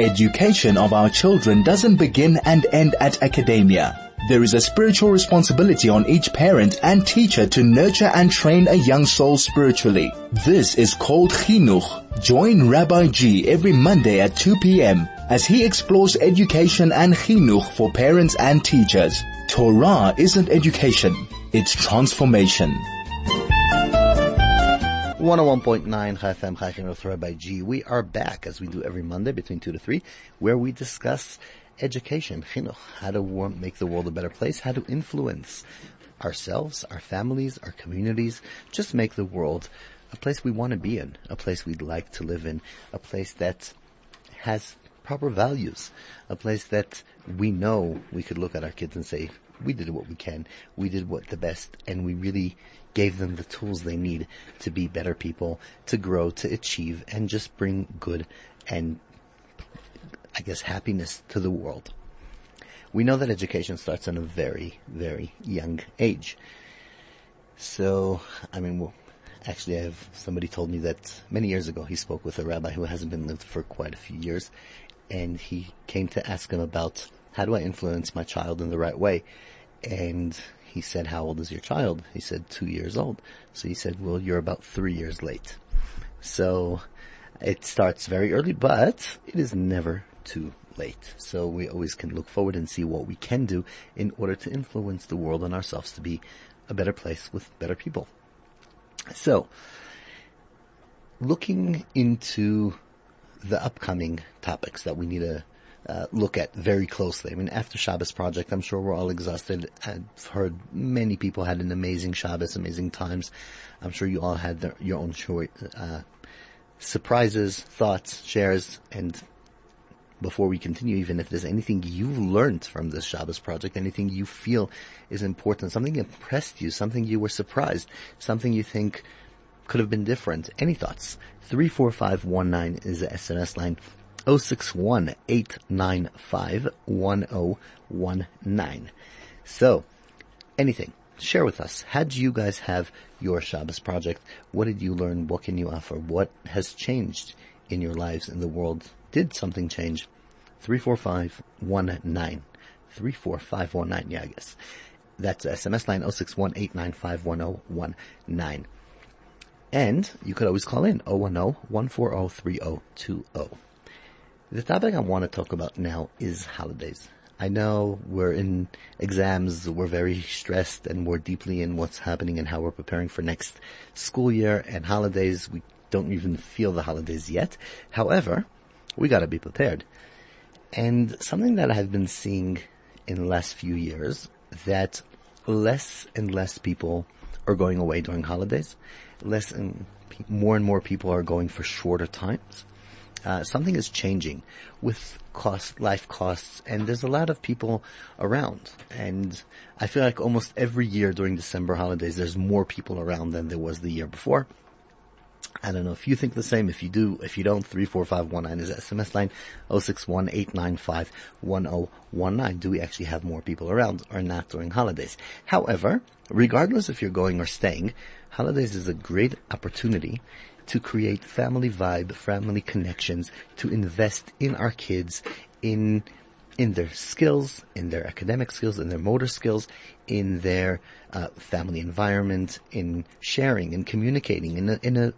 Education of our children doesn't begin and end at academia. There is a spiritual responsibility on each parent and teacher to nurture and train a young soul spiritually. This is called chinuch. Join Rabbi G every Monday at 2 p.m. as he explores education and chinuch for parents and teachers. Torah isn't education, it's transformation. 101.9 Chai FM Chai Chinuch Rabbi G. We are back as we do every Monday between 2 to 3 where we discuss education, chinuch, how to make the world a better place, how to influence ourselves, our families, our communities, just make the world a place we want to be in, a place we'd like to live in, a place that has proper values, a place that we know we could look at our kids and say, we did what we can, we did what the best, and we really gave them the tools they need to be better people, to grow, to achieve, and just bring good and, I guess, happiness to the world. We know that education starts in a very, very young age. So, I mean, well, actually I have, somebody told me that many years ago he spoke with a rabbi who hasn't been lived for quite a few years, and he came to ask him about how do I influence my child in the right way? And he said, how old is your child? He said, two years old. So he said, well, you're about three years late. So it starts very early, but it is never too late. So we always can look forward and see what we can do in order to influence the world and ourselves to be a better place with better people. So, looking into the upcoming topics that we need to uh, look at very closely. I mean, after Shabbos project, I'm sure we're all exhausted. I've heard many people had an amazing Shabbos, amazing times. I'm sure you all had their, your own short, uh, surprises, thoughts, shares, and before we continue, even if there's anything you've learned from this Shabbos project, anything you feel is important, something impressed you, something you were surprised, something you think could have been different, any thoughts? 34519 is the SMS line. 061 So, anything. Share with us. How do you guys have your Shabbos project? What did you learn? What can you offer? What has changed in your lives in the world? Did something change? 34519. 34519, yeah, I guess. That's SMS line 061 And you could always call in 010-140-3020. The topic I want to talk about now is holidays. I know we're in exams, we're very stressed and we're deeply in what's happening and how we're preparing for next school year and holidays. We don't even feel the holidays yet. However, we gotta be prepared. And something that I've been seeing in the last few years that less and less people are going away during holidays. Less and more and more people are going for shorter times uh, something is changing with cost, life costs, and there's a lot of people around. And I feel like almost every year during December holidays, there's more people around than there was the year before. I don't know if you think the same. If you do, if you don't, 34519 is SMS line 061 Do we actually have more people around or not during holidays? However, regardless if you're going or staying, holidays is a great opportunity to create family vibe, family connections, to invest in our kids, in in their skills, in their academic skills, in their motor skills, in their uh, family environment, in sharing and communicating, in a, in a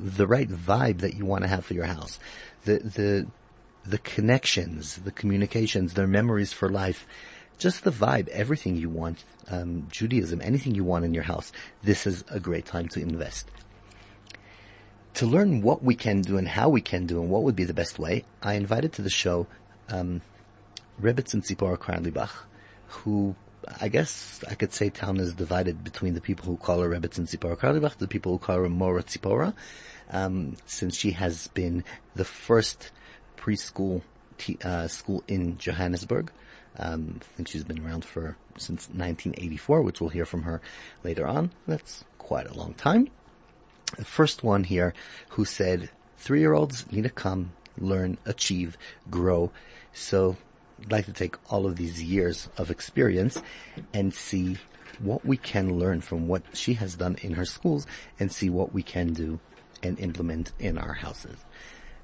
the right vibe that you want to have for your house, the the the connections, the communications, their memories for life, just the vibe, everything you want, um, Judaism, anything you want in your house. This is a great time to invest. To learn what we can do and how we can do and what would be the best way, I invited to the show um, Rebbetzin Tzipora Carlebach, who I guess I could say town is divided between the people who call her Rebbetzin Tzipora Carlebach, the people who call her Mora Tzipora, um, since she has been the first preschool t- uh, school in Johannesburg. Um, I think she's been around for since 1984, which we'll hear from her later on. That's quite a long time the first one here who said three-year-olds need to come, learn, achieve, grow. So I'd like to take all of these years of experience and see what we can learn from what she has done in her schools and see what we can do and implement in our houses.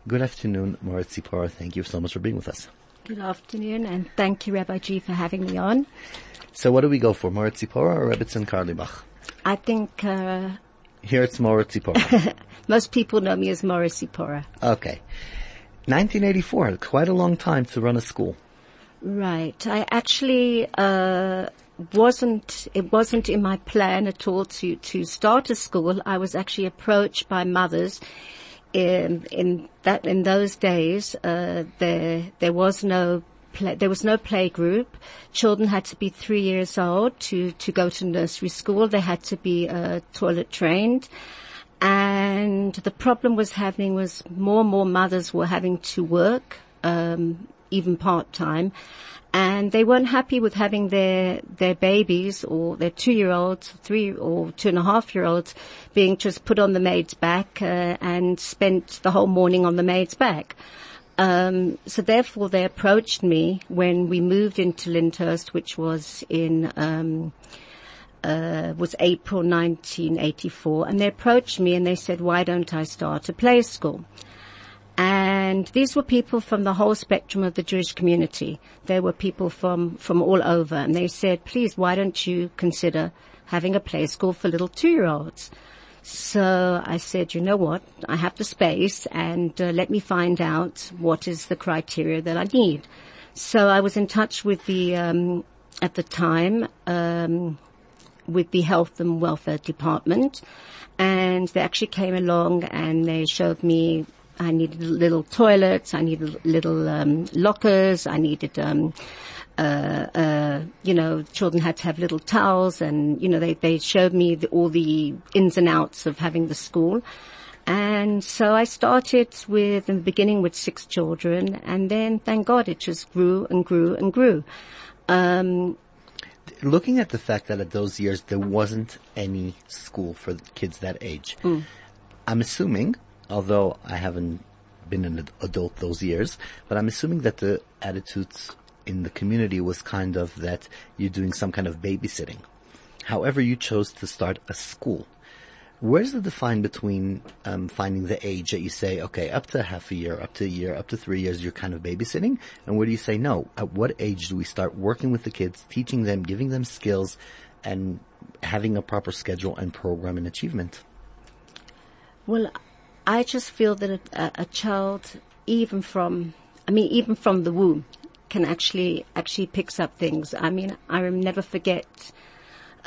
Good afternoon, Mora Tzipora. Thank you so much for being with us. Good afternoon, and thank you, Rabbi G, for having me on. So what do we go for, Mora Tzipora or Rebbitzin Carlebach? I think uh, Here it's Mora Tzipora. most people know me as Mora Tzipora. okay. 1984, quite a long time to run a school. Right. I actually uh, wasn't. It wasn't in my plan at all to to start a school. I was actually approached by mothers. In in that in those days, uh, there there was no. Play, there was no play group. Children had to be three years old to, to go to nursery school. They had to be uh, toilet trained. And the problem was happening was more and more mothers were having to work, um, even part time, and they weren't happy with having their their babies or their two year olds, three or two and a half year olds being just put on the maid's back uh, and spent the whole morning on the maid's back. Um, so therefore, they approached me when we moved into Lyndhurst, which was in. Um, uh, was April 1984, and they approached me and they said, "Why don't I start a play school?" And these were people from the whole spectrum of the Jewish community. There were people from from all over, and they said, "Please, why don't you consider having a play school for little two-year-olds?" So I said, "You know what? I have the space, and uh, let me find out what is the criteria that I need." So I was in touch with the um, at the time. Um, with the health and welfare department and they actually came along and they showed me I needed little toilets, I needed little um, lockers, I needed, um, uh, uh, you know, children had to have little towels, and you know they they showed me the, all the ins and outs of having the school. And so I started with, in the beginning with six children, and then thank God it just grew and grew and grew. Um, Looking at the fact that at those years there wasn't any school for kids that age, I'm assuming, although I haven't been an adult those years, but I'm assuming that the attitudes in the community was kind of that you're doing some kind of babysitting. However, you chose to start a school. Where's the define between um, finding the age that you say, okay, up to half a year, up to a year, up to three years, you're kind of babysitting, and where do you say no? At what age do we start working with the kids, teaching them, giving them skills, and having a proper schedule and program and achievement? Well, I just feel that a, a, a child, even from, I mean, even from the womb, can actually actually picks up things. I mean, I never forget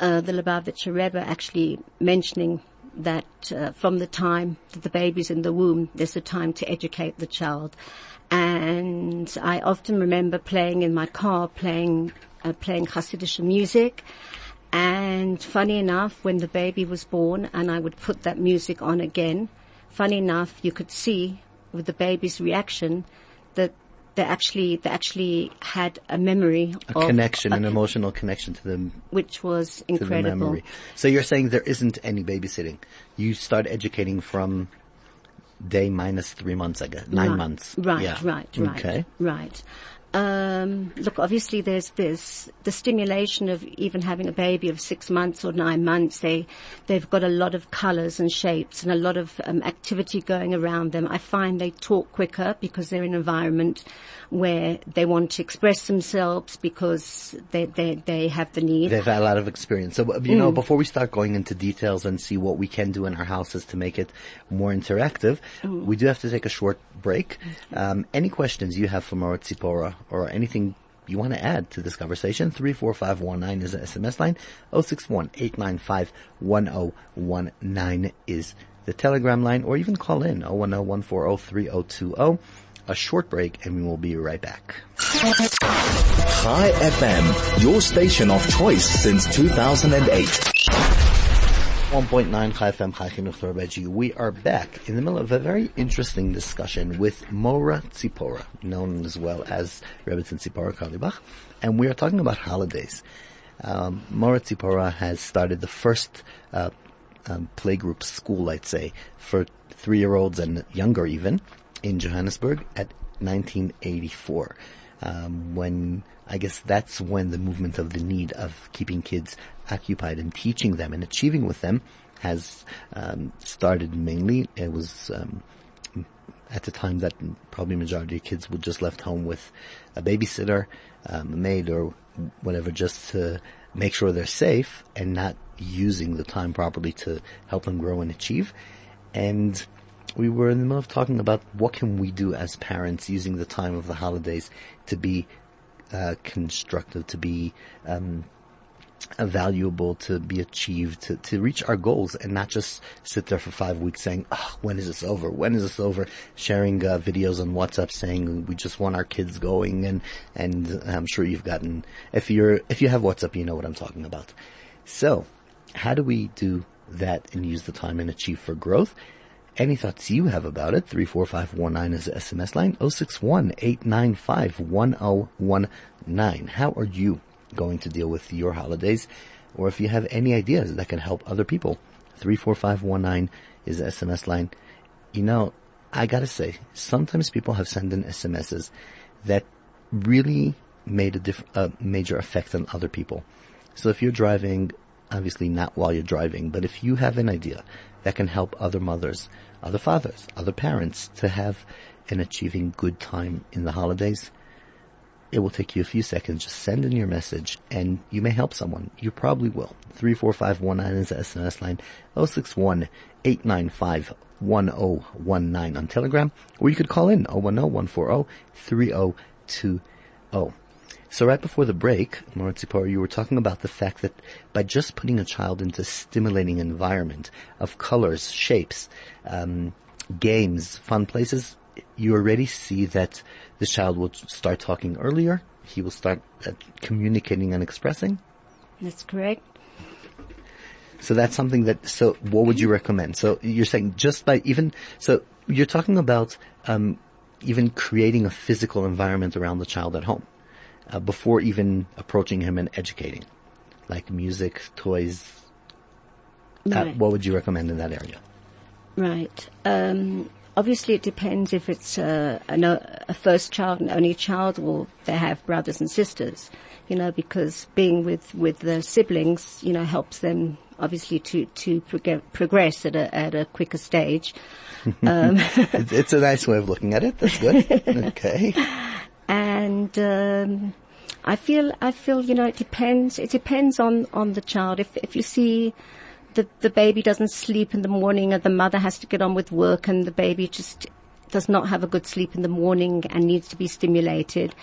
uh, the Lubavitcher Rebbe actually mentioning that uh, from the time that the baby's in the womb, there's a time to educate the child. And I often remember playing in my car, playing uh, playing Hasidic music. And funny enough, when the baby was born, and I would put that music on again, funny enough, you could see with the baby's reaction that they actually they actually had a memory A of connection, a- an emotional connection to them, which was incredible. memory. So you're saying there isn't any babysitting. You start educating from day minus three months, I guess. Nine Right, months. Right, Yeah. right, right, Okay. right. Um, look, obviously there's this, the stimulation of even having a baby of six months or nine months. They, they've got a lot of colors and shapes and a lot of um, activity going around them. I find they talk quicker because they're in an environment where they want to express themselves because they, they, they have the need. They've had a lot of experience. So, you Mm. know, before we start going into details and see what we can do in our houses to make it more interactive, Mm. we do have to take a short break. Um, any questions you have for Mora Tzipora or anything you want to add to this conversation, 34519 is the SMS line, 061-895-1019 is the telegram line, or even call in, 010-140-3020. A short break and we will be right back. Chai FM, your station of choice since 2008. 1.9 Chai FM Chai Chinuch We are back in the middle of a very interesting discussion with Mora Tzipora, known as well as Rebbetzin Tzipora Carlebach, and we are talking about holidays. Um, Mora Tzipora has started the first uh, um, playgroup school, I'd say, for three-year-olds and younger even, in Johannesburg at 1984. Um, when I guess that's when the movement of the need of keeping kids occupied and teaching them and achieving with them has um, started mainly. It was um, at the time that probably majority of kids would just left home with a babysitter, um, a maid or whatever just to make sure they're safe and not using the time properly to help them grow and achieve. And we were in the middle of talking about what can we do as parents using the time of the holidays to be constructive, to be um, valuable, to be achieved, to, to reach our goals, and not just sit there for five weeks saying, oh, "When is this over? When is this over?" Sharing uh, videos on WhatsApp saying we just want our kids going, and and I'm sure you've gotten if you're if you have WhatsApp, you know what I'm talking about. So, how do we do that and use the time and achieve for growth? Any thoughts you have about it? 34519 is the SMS line. 061-895-1019. How are you going to deal with your holidays? Or if you have any ideas that can help other people, 34519 is the SMS line. You know, I gotta say, sometimes people have sent in SMSs that really made a diff- a major effect on other people. So if you're driving, obviously not while you're driving, but if you have an idea that can help other mothers, other fathers, other parents to have an achieving good time in the holidays, it will take you a few seconds. Just send in your message and you may help someone. You probably will. 34519 is the SMS line. 061 895 1019 on Telegram. Or you could call in 010 140 3020. So right before the break, Tzipora, you were talking about the fact that by just putting a child into a stimulating environment of colors, shapes, um, games, fun places, you already see that the child will start talking earlier. He will start uh, communicating and expressing. That's correct. So that's something that, so what would you recommend? So you're saying just by even, so you're talking about, um, even creating a physical environment around the child at home uh, before even approaching him and educating, like music, toys. Uh, what would you recommend in that area? Right. Um, obviously, it depends if it's a, an, a first child, an only child, or they have brothers and sisters. You know, because being with with the siblings, you know, helps them obviously to to prog- progress at a at a quicker stage. Um, It's, it's a nice way of looking at it. That's good. okay. And um, I feel I feel you know it depends it depends on on the child. If if you see the the baby doesn't sleep in the morning and the mother has to get on with work and the baby just does not have a good sleep in the morning and needs to be stimulated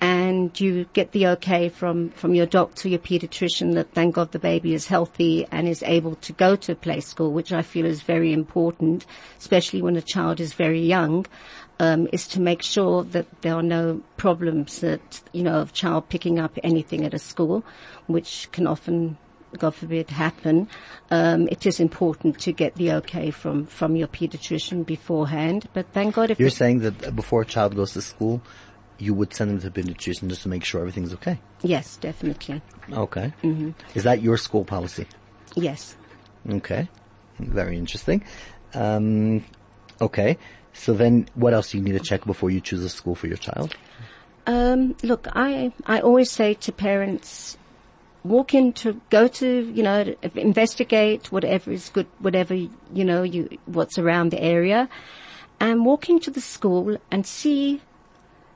and you get the okay from, from your doctor, your pediatrician that thank God the baby is healthy and is able to go to play school, which I feel is very important, especially when a child is very young, um, is to make sure that there are no problems that, you know, of child picking up anything at a school, which can often God forbid, happen, um, it is important to get the okay from, from your pediatrician beforehand. But thank God if You're saying that before a child goes to school, you would send them to a pediatrician just to make sure everything's okay. yes, definitely. Okay. Mm-hmm. Is that your school policy? Yes. Okay. Very interesting. Um, okay. So then what else do you need to check before you choose a school for your child? Um, look, I, I always say to parents, walk into, go to, you know, investigate whatever is good, whatever, you know, you, what's around the area and walk into the school and see,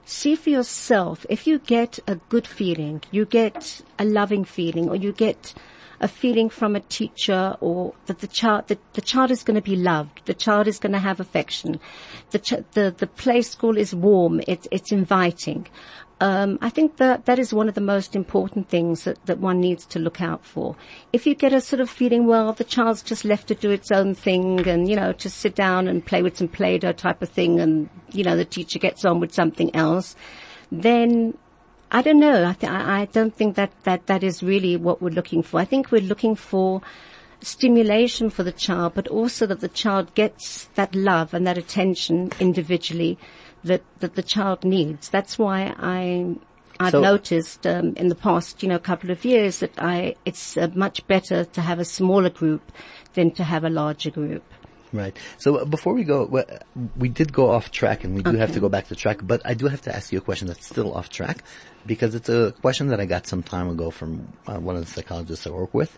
see for yourself if you get a good feeling, you get a loving feeling or you get a feeling from a teacher or that the child, that the child is going to be loved, the child is going to have affection, the, ch- the, the play school is warm, it's, it's inviting. Um, I think that that is one of the most important things that, that one needs to look out for. If you get a sort of feeling, well, the child's just left to do its own thing and, you know, just sit down and play with some Play-Doh type of thing and, you know, the teacher gets on with something else, then I don't know. I, th- I don't think that, that that is really what we're looking for. I think we're looking for stimulation for the child, but also that the child gets that love and that attention individually that, that the child needs. That's why I, I've So- noticed um, in the past, you know, couple of years that I, it's uh, much better to have a smaller group than to have a larger group. Right. So uh, before we go, we- did go off track and we do have to go back to track, but I do have to ask you a question that's still off track because it's a question that I got some time ago from uh, one of the psychologists I work with.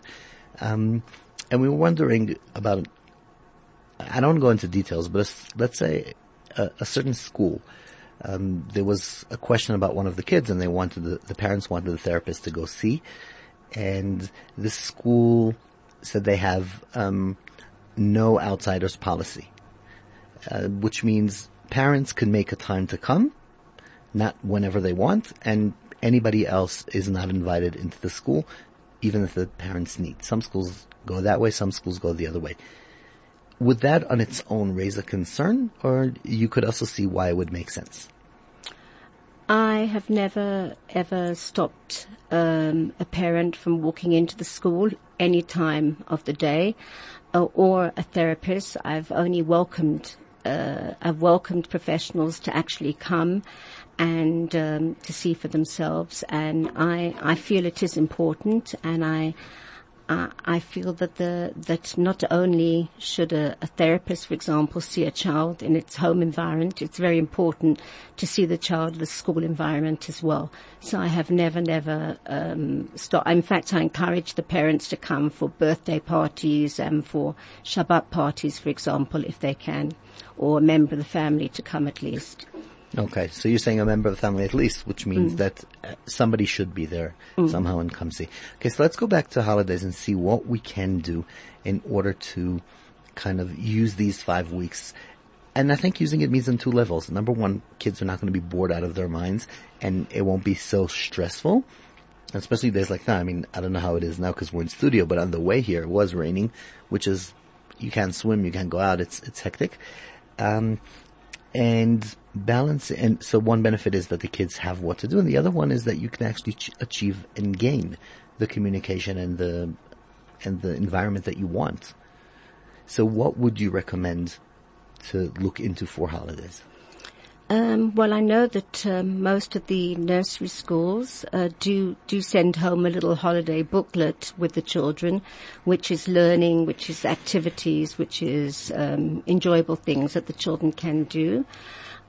Um, and we were wondering about, I don't want to go into details, but let's, let's say a, a certain school. Um, there was a question about one of the kids, and they wanted the, the parents wanted the therapist to go see, and this school said they have um, no outsiders policy, uh, which means parents can make a time to come, not whenever they want, and anybody else is not invited into the school, even if the parents need. Some schools go that way, some schools go the other way. Would that on its own raise a concern, or you could also see why it would make sense? I have never ever stopped um, a parent from walking into the school any time of the day, uh, or a therapist. I've only welcomed uh, I've welcomed professionals to actually come and um, to see for themselves, and I I feel it is important, and I I feel that the that not only should a, a, therapist, for example, see a child in its home environment, it's very important to see the child in the school environment as well. So I have never, never um, stopped. In fact, I encourage the parents to come for birthday parties and for Shabbat parties, for example, if they can, or a member of the family to come at least. Okay, so you're saying a member of the family at least, which means mm. that uh, somebody should be there mm. somehow and come see. Okay, so let's go back to holidays and see what we can do in order to kind of use these five weeks. And I think using it means on two levels. Number one, kids are not going to be bored out of their minds and it won't be so stressful. Especially days like that. I mean, I don't know how it is now because we're in studio, but on the way here it was raining, which is, you can't swim, you can't go out, it's, it's hectic. Um, and balance and so one benefit is that the kids have what to do and the other one is that you can actually ch- achieve and gain the communication and the and the environment that you want. So what would you recommend to look into for holidays um, well, I know that um, most of the nursery schools uh, do do send home a little holiday booklet with the children, which is learning, which is activities, which is um, enjoyable things that the children can do.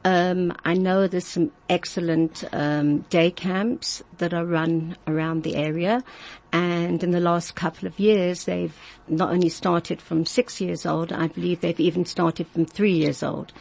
Um, I know there's some excellent um, day camps that are run around the area, and in the last couple of years, they've not only started from six years old. I believe they've even started from three years old.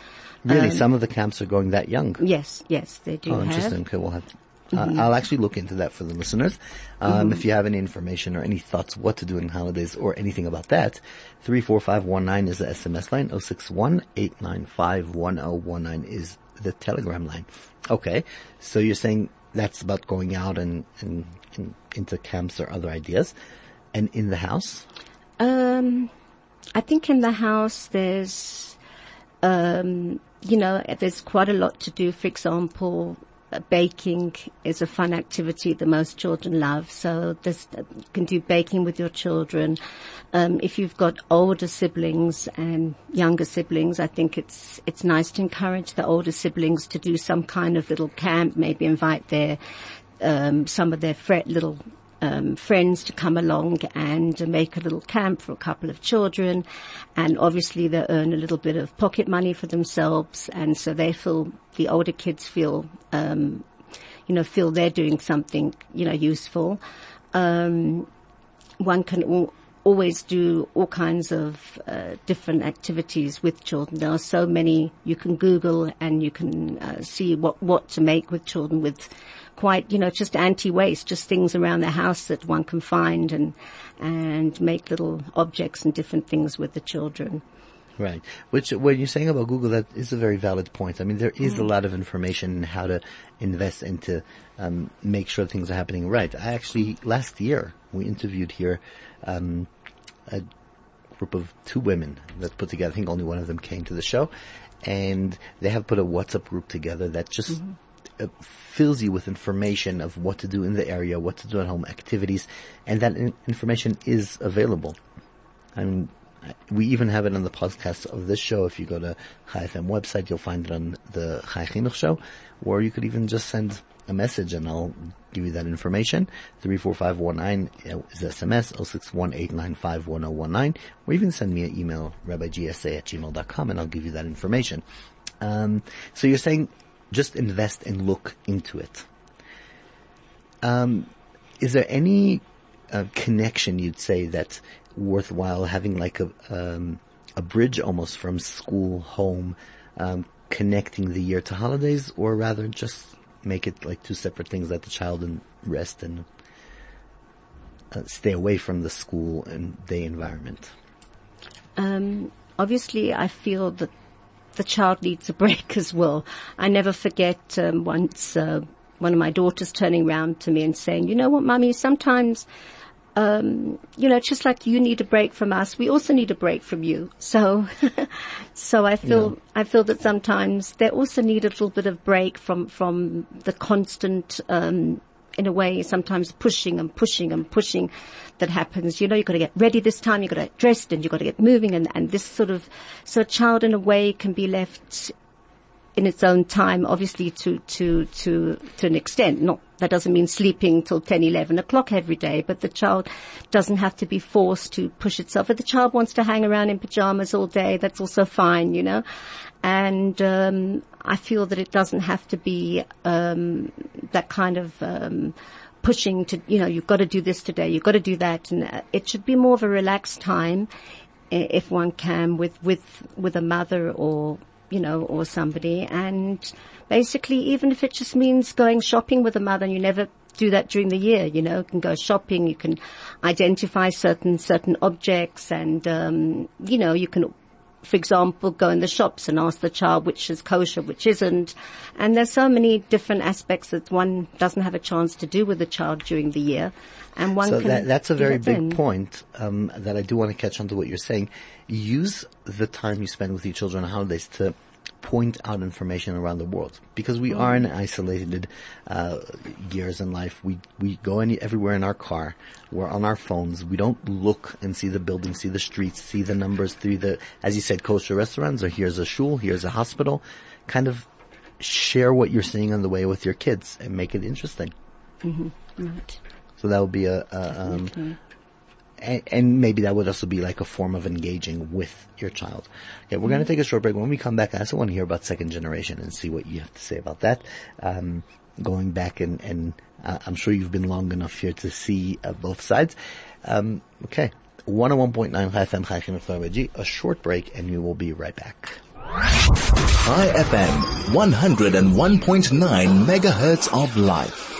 Really, um, some of the camps are going that young. Yes, yes, they do. Oh, interesting. Have. Okay, we'll have. Uh, mm-hmm. I'll actually look into that for the listeners. Um, mm-hmm. If you have any information or any thoughts what to do in holidays or anything about that, 34519 is the SMS line, 061-895-1019 is the telegram line. Okay, so you're saying that's about going out and, and, and into camps or other ideas. And in the house? Um, I think in the house there's, um, you know, there's quite a lot to do. For example, baking is a fun activity that most children love. So this, you can do baking with your children. Um, if you've got older siblings and younger siblings, I think it's it's nice to encourage the older siblings to do some kind of little camp. Maybe invite their um, some of their little um, friends to come along and make a little camp for a couple of children. And obviously they earn a little bit of pocket money for themselves. And so they feel, the older kids feel, um, you know, feel they're doing something, you know, useful. Um, one can al- always do all kinds of uh, different activities with children. There are so many you can Google and you can uh, see what what to make with children with quite, you know, just anti-waste, just things around the house that one can find and, and make little objects and different things with the children. Right. Which, when you're saying about Google, that is a very valid point. I mean, there is mm. a lot of information in how to invest and to um, make sure things are happening right. I actually, last year, we interviewed here um, a group of two women that put together, I think only one of them came to the show, and they have put a WhatsApp group together that just mm-hmm uh, fills you with information of what to do in the area, what to do at home, activities, and that in- information is available. And we even have it on the podcast of this show. If you go to Chai FM website, you'll find it on the Chai Chinuch show, or you could even just send a message and I'll give you that information. 34519 is SMS, 061 or even send me an email, rabbigsa at gmail.com and I'll give you that information. Um, so you're saying just invest and look into it. Um, is there any uh, connection you'd say that's worthwhile having like a um, a bridge almost from school home? Um, connecting the year to holidays, or rather just make it like two separate things, let the child and rest and uh, stay away from the school and day environment? Um, obviously, I feel that the child needs a break as well. I never forget um, once uh, one of my daughters turning around to me and saying, "You know what, mummy? Sometimes." Um, you know, just like you need a break from us, we also need a break from you. So, so I feel, yeah. I feel that sometimes they also need a little bit of break from, from the constant, um, in a way, sometimes pushing and pushing and pushing that happens. You know, you've got to get ready this time, you've got to get dressed and you've got to get moving and, and this sort of, so a child in a way can be left in its own time, obviously to, to, to, to an extent. Not, that doesn't mean sleeping till 10, 11 o'clock every day, but the child doesn't have to be forced to push itself. If the child wants to hang around in pajamas all day, that's also fine, you know. And, um, I feel that it doesn't have to be, um, that kind of, um, pushing to, you know, you've got to do this today, you've got to do that. And uh, it should be more of a relaxed time if one can with, with, with a mother or you know, or somebody. And basically, even if it just means going shopping with a mother and you never do that during the year, you know, you can go shopping, you can identify certain, certain objects and, um, you know, you can for example, go in the shops and ask the child which is kosher, which isn't. And there's so many different aspects that one doesn't have a chance to do with the child during the year. And one so can that, that's a very big in. point um, that I do want to catch on to what you're saying. Use the time you spend with your children on holidays to point out information around the world because we are in isolated uh, years in life. We we go any, everywhere in our car. We're on our phones. We don't look and see the buildings, see the streets, see the numbers through the, as you said, kosher restaurants. Or here's a shul, here's a hospital. Kind of share what you're seeing on the way with your kids and make it interesting. Mm-hmm. Right. So that would be a, a um, and, and, maybe that would also be like a form of engaging with your child. Okay, we're mm-hmm. going to take a short break. When we come back, I also want to hear about second generation and see what you have to say about that. Um, going back and, and uh, I'm sure you've been long enough here to see uh, both sides. Um, okay, 101.9 FM a short break and we will be right back. Chai FM, 101.9 megahertz of life.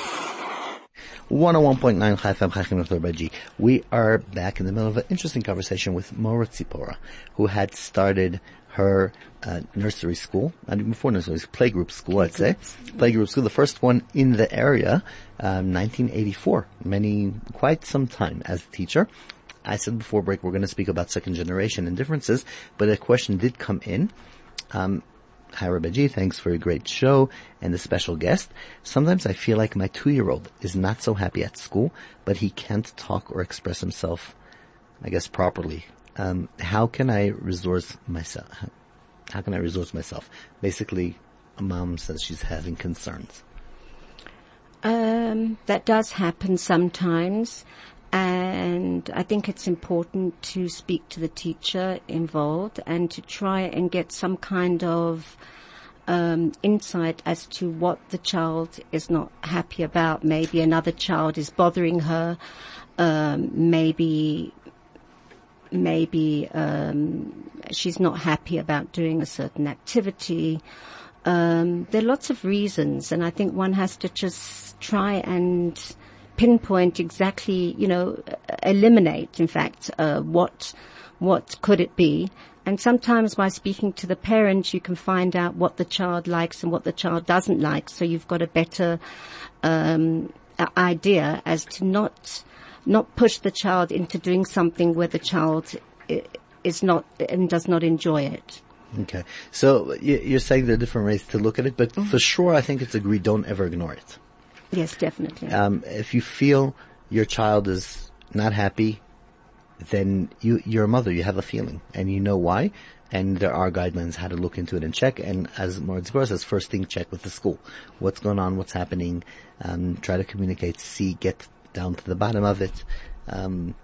101.9 FM We are back in the middle of an interesting conversation with Mora Tzipora, who had started her uh, nursery school, not even before nursery, playgroup school, I'd say. Playgroup school, the first one in the area, um, 1984. Many, quite some time as a teacher. I said before break we're going to speak about second generation and differences, but a question did come in. Um, Hi Rabbi thanks for a great show and the special guest. Sometimes I feel like my two-year-old is not so happy at school, but he can't talk or express himself, I guess, properly. Um, how can I resource myself? How can I resource myself? Basically, mom says she's having concerns. Um, that does happen sometimes. And I think it's important to speak to the teacher involved and to try and get some kind of um, insight as to what the child is not happy about. Maybe another child is bothering her. Um, maybe maybe um, she's not happy about doing a certain activity. Um, there are lots of reasons, and I think one has to just try and pinpoint exactly, you know, eliminate, in fact, uh, what what could it be. And sometimes by speaking to the parents, you can find out what the child likes and what the child doesn't like. So you've got a better um, idea as to not not push the child into doing something where the child is not and does not enjoy it. Okay, so you're saying there are different ways to look at it, but mm-hmm. for sure, I think it's agreed. Don't ever ignore it. Yes, definitely. Um, if you feel your child is not happy, then you, you're a mother, you have a feeling, and you know why, and there are guidelines how to look into it and check, and as Moritz says, first thing, check with the school. What's going on, what's happening, um, try to communicate, see, get down to the bottom of it. Um,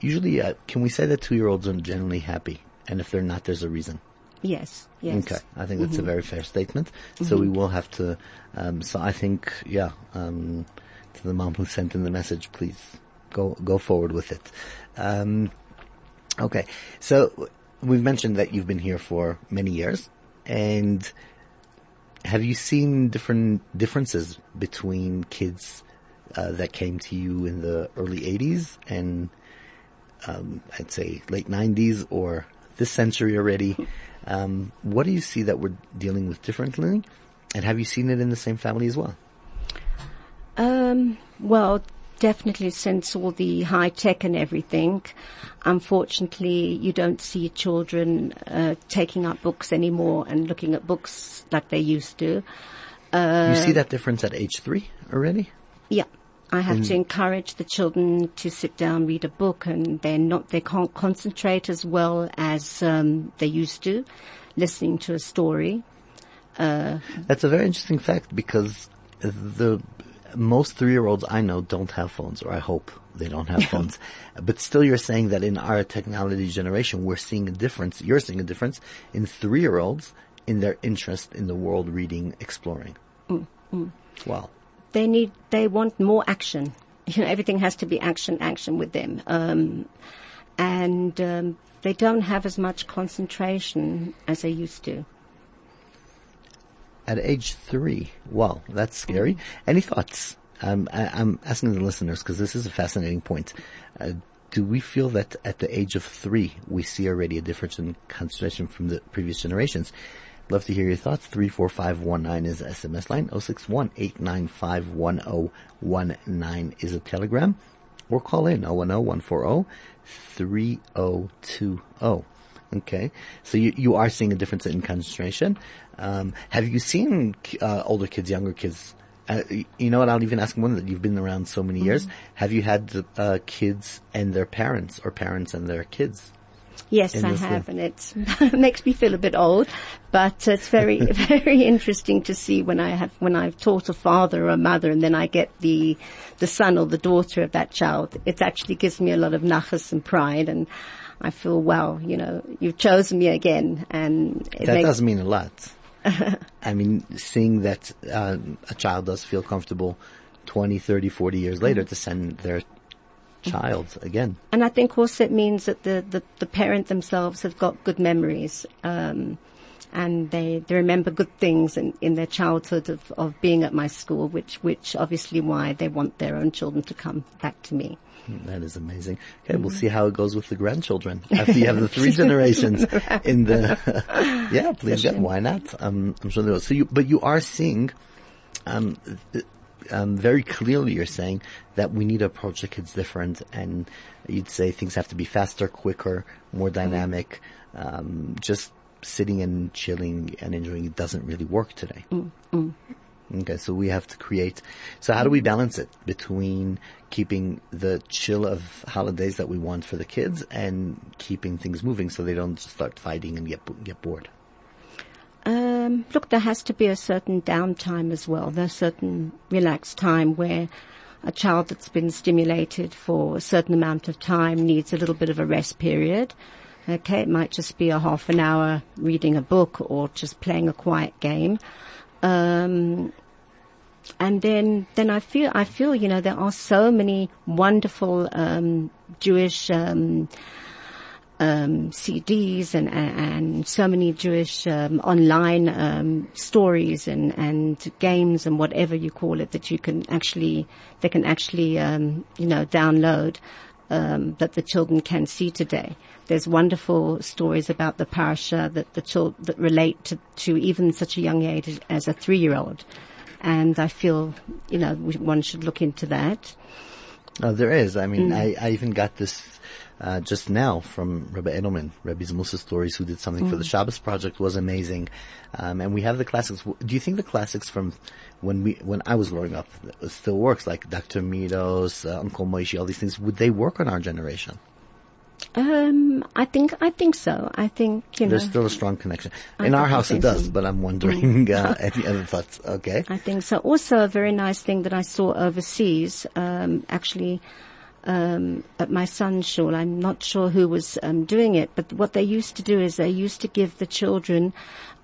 usually, uh, can we say that two-year-olds are generally happy? And if they're not, there's a reason. Yes, yes. Okay, I think that's mm-hmm. a very fair statement. Mm-hmm. So we will have to, um, so I think, yeah, um, to the mom who sent in the message, please go, go forward with it. Um, okay, so we've mentioned that you've been here for many years and have you seen different differences between kids uh, that came to you in the early 80s and um, I'd say late 90s or this century already? Um, what do you see that we're dealing with differently? And have you seen it in the same family as well? Um, well, definitely since all the high tech and everything, unfortunately, you don't see children uh, taking up books anymore and looking at books like they used to. you see that difference at age three already? Yeah. I have mm. to encourage the children to sit down, read a book, and they're not, they can't concentrate as well as um, they used to, listening to a story. Uh, That's a very interesting fact because the most three-year-olds I know don't have phones, or I hope they don't have phones. But still, you're saying that in our technology generation, we're seeing a difference. You're seeing a difference in three-year-olds in their interest in the world, reading, exploring. Mm, mm. Wow. They need, they want more action. You know, everything has to be action, action with them. Um, and um, they don't have as much concentration as they used to. At age three, wow, that's scary. Any thoughts? Um, I, I'm asking the listeners because this is a fascinating point. Uh, do we feel that at the age of three we see already a difference in concentration from the previous generations? Love to hear your thoughts. Three four five one nine is the SMS line. Oh six one eight nine five one oh one nine is a telegram, or call in 010 140 3020. Okay, so you you are seeing a difference in concentration. Um, have you seen uh, older kids, younger kids? Uh, you know what? I'll even ask one that you've been around so many years. Have you had uh, kids and their parents, or parents and their kids? Yes, I have, and it makes me feel a bit old, but it's very, very interesting to see when I have, when I've taught a father or a mother and then I get the, the son or the daughter of that child. It actually gives me a lot of nachas and pride and I feel, wow, you know, you've chosen me again and That does mean a lot. I mean, seeing that uh, a child does feel comfortable 20, 30, 40 years later Mm. to send their child again. And I think also it means that the, the, the parent themselves have got good memories, um, and they, they remember good things in, in their childhood of, of being at my school, which, which obviously why they want their own children to come back to me. That is amazing. Okay, we'll see how it goes with the grandchildren after you have the three generations in the. yeah, please, yeah, why not? Um, I'm sure they will. So you, but you are seeing, um, um, very clearly, you're saying that we need to approach the kids different, and you'd say things have to be faster, quicker, more dynamic. Um, just sitting and chilling and enjoying it doesn't really work today. Okay, so we have to create. So how do we balance it between keeping the chill of holidays that we want for the kids and keeping things moving so they don't start fighting and get get bored? Um, look, there has to be a certain downtime as well. There's a certain relaxed time where a child that's been stimulated for a certain amount of time needs a little bit of a rest period. Okay, it might just be a half an hour reading a book or just playing a quiet game. Um, and then, then I feel, I feel, you know, there are so many wonderful, um, Jewish, um, um, CDs and, and, and so many Jewish um, online um, stories and, and games and whatever you call it that you can actually they can actually um, you know download um, that the children can see today. There's wonderful stories about the parasha that the chil- that relate to, to even such a young age as a three year old, and I feel you know one should look into that. Uh, there is. I mean, I, I even got this uh, just now from Rabbi Edelman, Rabbi Musa Stories, who did something for the Shabbos project, was amazing. Um, and we have the classics. Do you think the classics from when we when I was growing up still works? Like Dr. Midos, uh, Uncle Moishy, all these things. Would they work on our generation? Um, I think I think so. I think you know. There's still a strong connection. I In our house, it does, so. but I'm wondering uh, any other thoughts. Okay. I think so. Also, a very nice thing that I saw overseas, um, actually, um, at my son's shul. I'm not sure who was um, doing it, but what they used to do is they used to give the children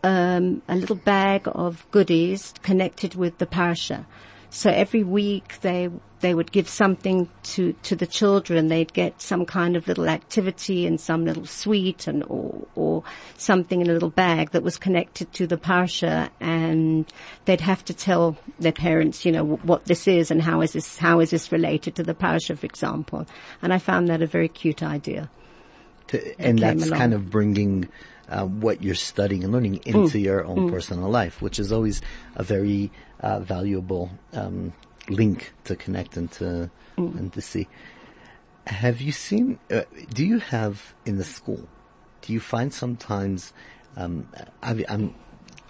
um, a little bag of goodies connected with the parasha. So every week they they would give something to to the children. They'd get some kind of little activity and some little sweet and or or something in a little bag that was connected to the parsha, and they'd have to tell their parents, you know, what this is and how is this how is this related to the parsha, for example. And I found that a very cute idea. To, and that's along. kind of bringing uh, what you're studying and learning into your own personal life, which is always a very uh, valuable um, link to connect and to and to see. Have you seen? Uh, do you have in the school? Do you find sometimes um, I, I'm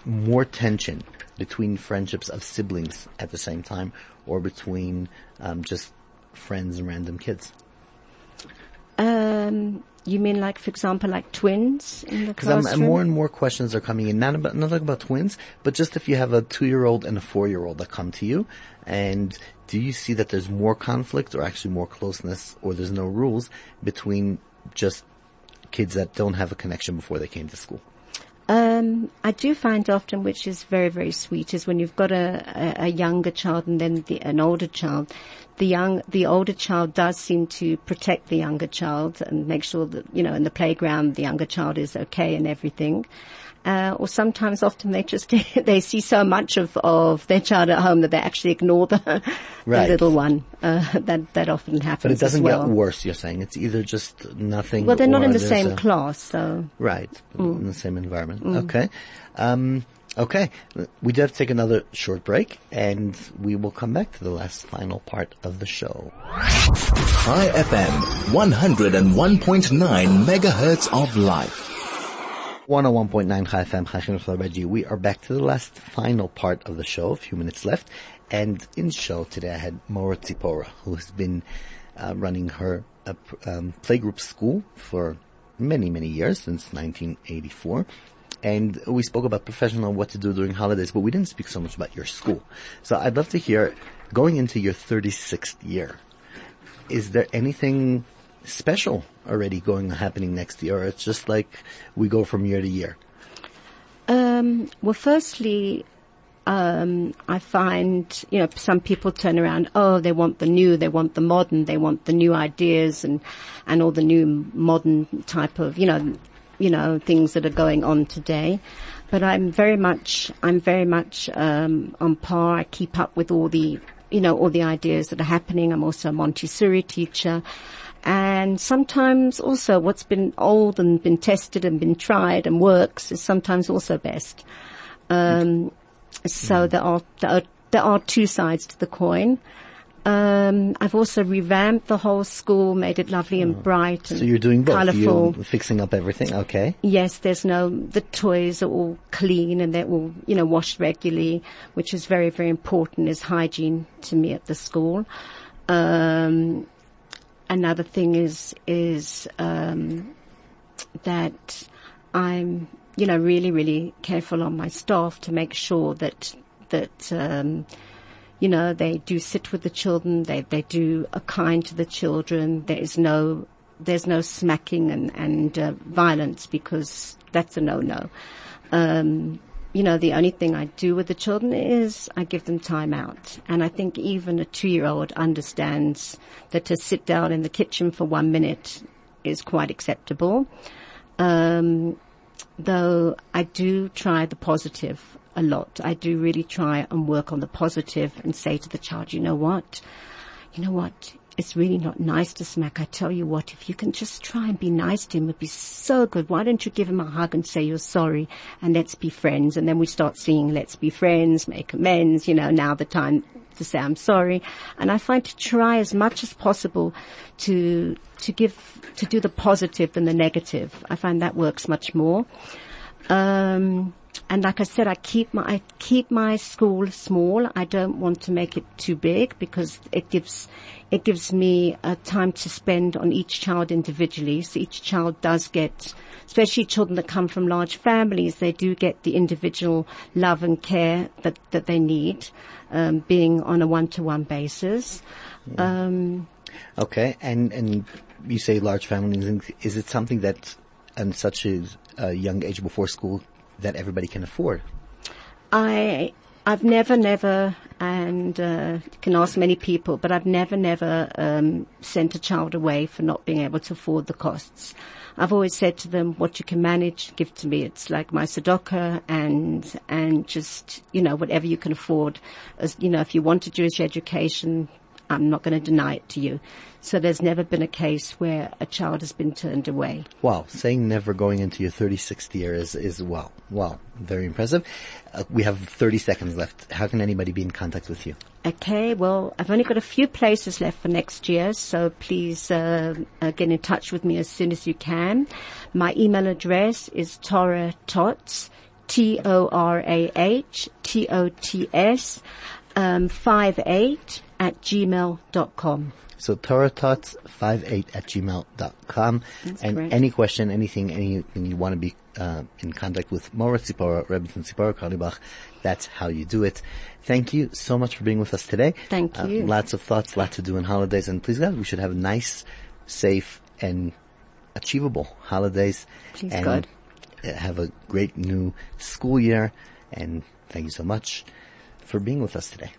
more tension between friendships of siblings at the same time, or between um, just friends and random kids? Um, you mean like, for example, like twins in the Because I'm, more and more questions are coming in, not about, not like about twins, but just if you have a two-year-old and a four-year-old that come to you, and do you see that there's more conflict or actually more closeness, or there's no rules between just kids that don't have a connection before they came to school? Um, I do find often, which is very, very sweet, is when you've got a, a, a younger child and then the, an older child. The young, the older child does seem to protect the younger child and make sure that, you know, in the playground, the younger child is okay and everything. Uh, or sometimes often they just, they see so much of, of their child at home that they actually ignore the, the little one. Uh, that, that often happens But it doesn't as well. get worse, you're saying. It's either just nothing Well, they're not in the same a- class, so. Right. Mm. In the same environment. Okay. Um, okay. We do have to take another short break and we will come back to the last final part of the show. Chai FM, 101.9 megahertz of life. 101.9 Chai FM, We are back to the last final part of the show, a few minutes left. And in show today I had Mora Tzipora, who has been uh, running her uh, um, playgroup school for many, many years, since 1984. And we spoke about professional, what to do during holidays, but we didn't speak so much about your school. So I'd love to hear, going into your 36th year, is there anything special already going happening next year, or it's just like we go from year to year? Um, well, firstly, um, I find, you know, some people turn around, oh, they want the new, they want the modern, they want the new ideas and, and all the new modern type of, you know, you know, things that are going on today. But I'm very much, I'm very much, um, on par. I keep up with all the, you know, all the ideas that are happening. I'm also a Montessori teacher. And sometimes also what's been old and been tested and been tried and works is sometimes also best. Um, so there are, there are there are two sides to the coin. Um, I've also revamped the whole school, made it lovely and bright and So you're doing both. colourful. You're fixing up everything. Okay. Yes, there's no, the toys are all clean and they're all, you know, washed regularly, which is very, very important is hygiene to me at the school. Um, another thing is, is, um, that I'm, you know, really, really careful on my staff to make sure that, that, um, you know, they do sit with the children, they, they do are kind to the children, there is no, there's no smacking and, and, uh, violence because that's a no-no. Um, you know, the only thing I do with the children is I give them time out. And I think even a two-year-old understands that to sit down in the kitchen for one minute is quite acceptable. Um, though I do try the positive a lot. I do really try and work on the positive and say to the child, you know what? You know what? It's really not nice to smack. I tell you what, if you can just try and be nice to him, it'd be so good. Why don't you give him a hug and say you're sorry and let's be friends? And then we start singing, let's be friends, make amends, you know, now the time to say I'm sorry. And I find to try as much as possible to, to give, to do the positive than the negative. I find that works much more. Um, and like I said, I keep my I keep my school small. I don't want to make it too big because it gives it gives me uh, time to spend on each child individually. So each child does get, especially children that come from large families, they do get the individual love and care that that they need, um, being on a one to one basis. Um, Okay. And and you say large families. Is it something that, at such a, a young age before school, that everybody can afford? I I've never never and uh, can ask many people, but I've never, never um, sent a child away for not being able to afford the costs. I've always said to them, what you can manage, give to me. It's like my tzedakah and, and just, you know, whatever you can afford. As, you know, if you want a Jewish education, I'm not going to deny it to you. So there's never been a case where a child has been turned away. Wow, saying never going into your 36th year is, is wow, wow, very impressive. Uh, we have 30 seconds left. How can anybody be in contact with you? Okay, well, I've only got a few places left for next year, so please uh, uh, get in touch with me as soon as you can. My email address is Torah Tots, T-O-R-A-H, T-O-T-S, um, 58 at gmail.com. So torahtots58 at gmail.com. That's and correct. any question, anything, anything you want to be uh, in contact with Mora Tzipora, Rebbetzin Tzipora Carlebach, that's how you do it. Thank you so much for being with us today. Thank Uh, you. lots of thoughts, lots to do in holidays, and please God, we should have nice, safe, and achievable holidays. Please and God. uh, Have a great new school year, and thank you so much for being with us today.